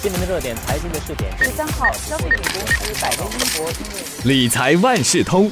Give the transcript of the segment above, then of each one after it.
新闻的热点，财经的试点。十三号，消费品公司百威英博因为理财万事通。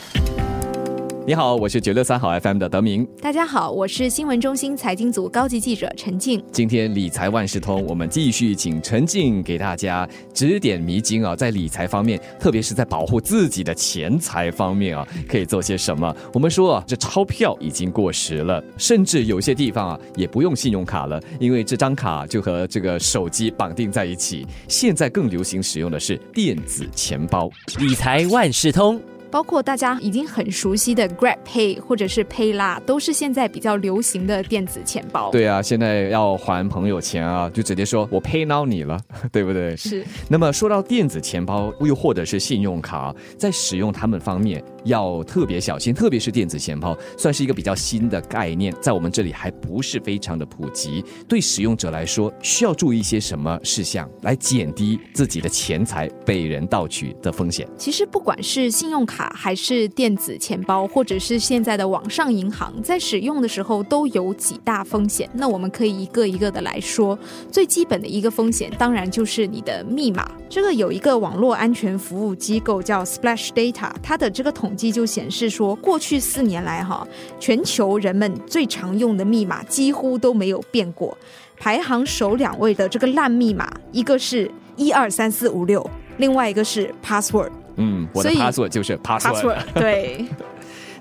你好，我是九六三好 FM 的德明。大家好，我是新闻中心财经组高级记者陈静。今天理财万事通，我们继续请陈静给大家指点迷津啊，在理财方面，特别是在保护自己的钱财方面啊，可以做些什么？我们说啊，这钞票已经过时了，甚至有些地方啊也不用信用卡了，因为这张卡就和这个手机绑定在一起。现在更流行使用的是电子钱包。理财万事通。包括大家已经很熟悉的 Grab Pay 或者是 Payla，都是现在比较流行的电子钱包。对啊，现在要还朋友钱啊，就直接说我 Pay now 你了，对不对？是。那么说到电子钱包，又或者是信用卡，在使用它们方面要特别小心，特别是电子钱包，算是一个比较新的概念，在我们这里还不是非常的普及。对使用者来说，需要注意一些什么事项，来减低自己的钱财被人盗取的风险？其实不管是信用卡卡还是电子钱包，或者是现在的网上银行，在使用的时候都有几大风险。那我们可以一个一个的来说。最基本的一个风险，当然就是你的密码。这个有一个网络安全服务机构叫 Splash Data，它的这个统计就显示说，过去四年来哈，全球人们最常用的密码几乎都没有变过。排行首两位的这个烂密码，一个是一二三四五六，另外一个是 password。嗯，我的 password 就是 password。对。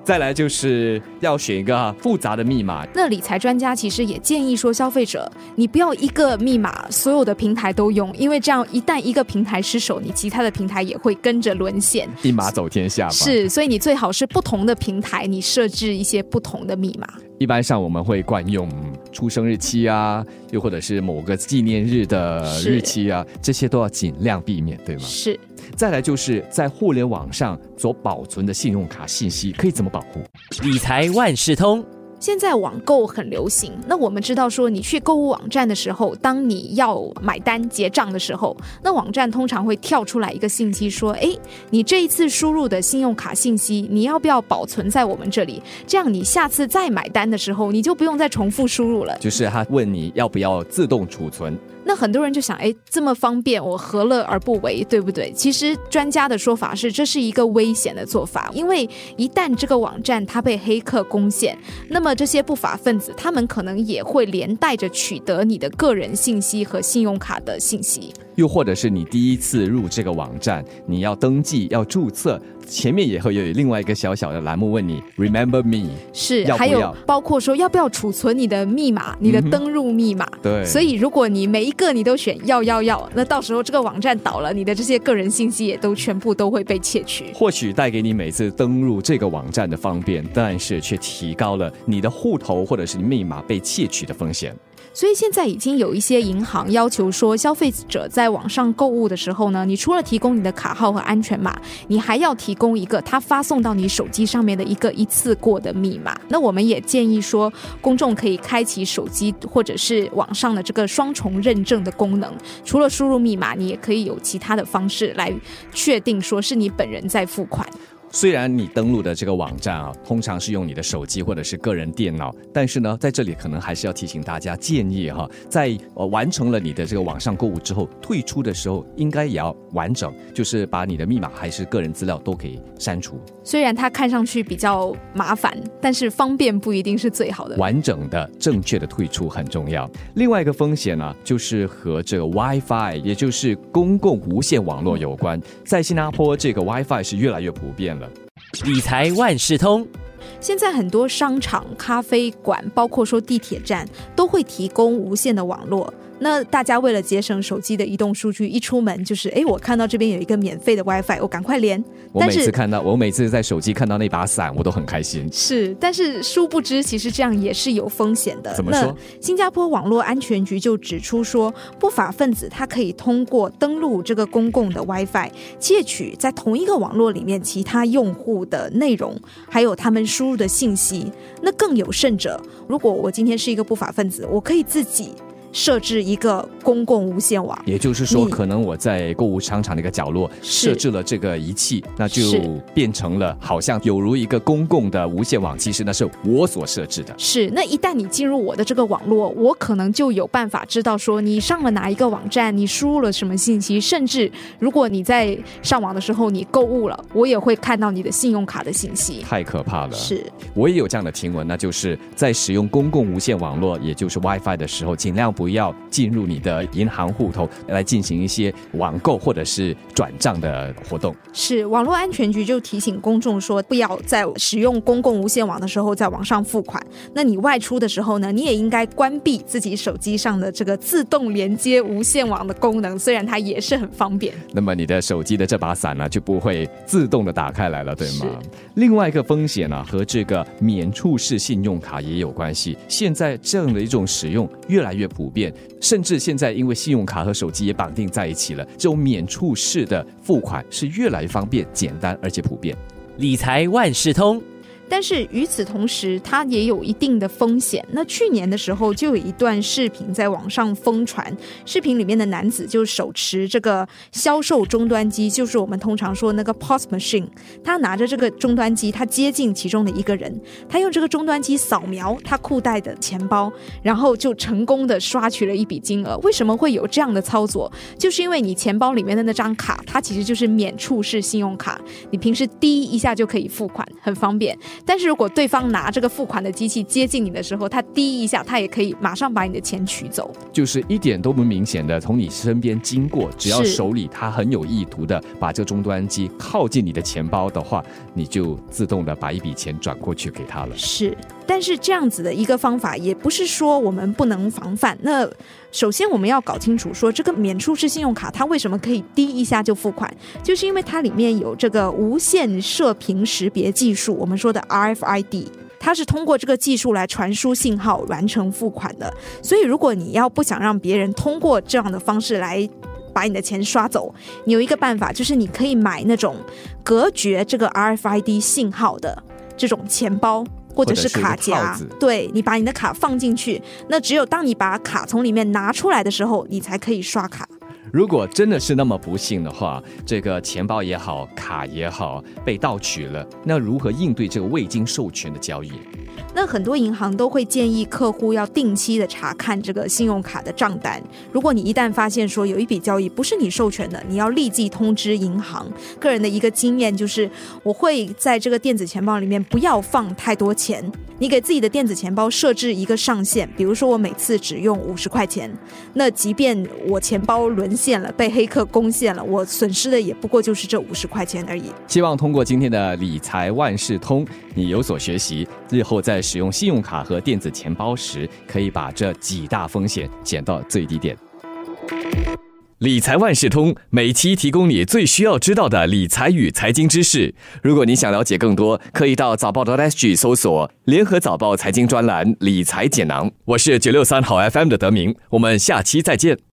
再来就是要选一个复杂的密码，那理财专家其实也建议说，消费者你不要一个密码所有的平台都用，因为这样一旦一个平台失守，你其他的平台也会跟着沦陷。一码走天下吧。是，所以你最好是不同的平台，你设置一些不同的密码。一般上我们会惯用出生日期啊，又或者是某个纪念日的日期啊，这些都要尽量避免，对吗？是。再来就是在互联网上所保存的信用卡信息可以怎么保护？理财万事通。现在网购很流行，那我们知道说，你去购物网站的时候，当你要买单结账的时候，那网站通常会跳出来一个信息说，诶，你这一次输入的信用卡信息，你要不要保存在我们这里？这样你下次再买单的时候，你就不用再重复输入了。就是他问你要不要自动储存，那很多人就想，哎，这么方便，我何乐而不为，对不对？其实专家的说法是，这是一个危险的做法，因为一旦这个网站它被黑客攻陷，那么这些不法分子他们可能也会连带着取得你的个人信息和信用卡的信息。又或者是你第一次入这个网站，你要登记要注册，前面也会有另外一个小小的栏目问你 Remember me，是，还有包括说要不要储存你的密码、你的登录密码。对所以如果你每一个你都选要要要，那到时候这个网站倒了，你的这些个人信息也都全部都会被窃取。或许带给你每次登录这个网站的方便，但是却提高了你的户头或者是密码被窃取的风险。所以现在已经有一些银行要求说，消费者在网上购物的时候呢，你除了提供你的卡号和安全码，你还要提供一个他发送到你手机上面的一个一次过的密码。那我们也建议说，公众可以开启手机或者是网上的这个双重认证的功能，除了输入密码，你也可以有其他的方式来确定说是你本人在付款。虽然你登录的这个网站啊，通常是用你的手机或者是个人电脑，但是呢，在这里可能还是要提醒大家，建议哈，在呃完成了你的这个网上购物之后，退出的时候应该也要完整，就是把你的密码还是个人资料都给删除，虽然它看上去比较麻烦，但是方便不一定是最好的。完整的、正确的退出很重要。另外一个风险呢，就是和这个 WiFi，也就是公共无线网络有关。在新加坡，这个 WiFi 是越来越普遍了。理财万事通。现在很多商场、咖啡馆，包括说地铁站，都会提供无线的网络。那大家为了节省手机的移动数据，一出门就是，哎，我看到这边有一个免费的 WiFi，我赶快连。我每次但是看到，我每次在手机看到那把伞，我都很开心。是，但是殊不知，其实这样也是有风险的。怎么说那新加坡网络安全局就指出说，不法分子他可以通过登录这个公共的 WiFi，窃取在同一个网络里面其他用户的内容，还有他们输入的信息。那更有甚者，如果我今天是一个不法分子，我可以自己。设置一个公共无线网。也就是说，可能我在购物商场的一个角落设置了这个仪器，那就变成了好像有如一个公共的无线网，其实那是我所设置的。是，那一旦你进入我的这个网络，我可能就有办法知道说你上了哪一个网站，你输入了什么信息，甚至如果你在上网的时候你购物了，我也会看到你的信用卡的信息。太可怕了！是，我也有这样的听闻，那就是在使用公共无线网络，也就是 WiFi 的时候，尽量不要进入你的银行户头来进行一些网购或者是转账的活动。是，网络安全局就提醒公众说，不要在使用公共无线网的时候在网上付款。那你外出的时候呢，你也应该关闭自己手机上的这个自动连接无线网的功能，虽然它也是很方便。那么你的手机的这把伞呢，就不会自动的打开来了，对吗？另外一个风险呢，和这个免触式信用卡也有关系。现在这样的一种使用越来越普遍，甚至现在因为信用卡和手机也绑定在一起了，这种免触式的付款是越来越方便、简单而且普遍。理财万事通。但是与此同时，它也有一定的风险。那去年的时候，就有一段视频在网上疯传，视频里面的男子就手持这个销售终端机，就是我们通常说那个 POS machine，他拿着这个终端机，他接近其中的一个人，他用这个终端机扫描他裤袋的钱包，然后就成功的刷取了一笔金额。为什么会有这样的操作？就是因为你钱包里面的那张卡，它其实就是免触式信用卡，你平时滴一下就可以付款，很方便。但是如果对方拿这个付款的机器接近你的时候，他滴一下，他也可以马上把你的钱取走。就是一点都不明显的从你身边经过，只要手里他很有意图的把这个终端机靠近你的钱包的话，你就自动的把一笔钱转过去给他了。是，但是这样子的一个方法，也不是说我们不能防范。那首先我们要搞清楚，说这个免触式信用卡它为什么可以滴一下就付款，就是因为它里面有这个无线射频识别技术，我们说的 RFID。它是通过这个技术来传输信号完成付款的，所以如果你要不想让别人通过这样的方式来把你的钱刷走，你有一个办法，就是你可以买那种隔绝这个 RFID 信号的这种钱包。或者是卡夹，对你把你的卡放进去，那只有当你把卡从里面拿出来的时候，你才可以刷卡。如果真的是那么不幸的话，这个钱包也好，卡也好被盗取了，那如何应对这个未经授权的交易？那很多银行都会建议客户要定期的查看这个信用卡的账单。如果你一旦发现说有一笔交易不是你授权的，你要立即通知银行。个人的一个经验就是，我会在这个电子钱包里面不要放太多钱。你给自己的电子钱包设置一个上限，比如说我每次只用五十块钱，那即便我钱包沦陷了，被黑客攻陷了，我损失的也不过就是这五十块钱而已。希望通过今天的理财万事通，你有所学习，日后在使用信用卡和电子钱包时，可以把这几大风险减到最低点。理财万事通每期提供你最需要知道的理财与财经知识。如果你想了解更多，可以到早报的 SG 搜索“联合早报财经专栏理财简囊”。我是九六三好 FM 的德明，我们下期再见。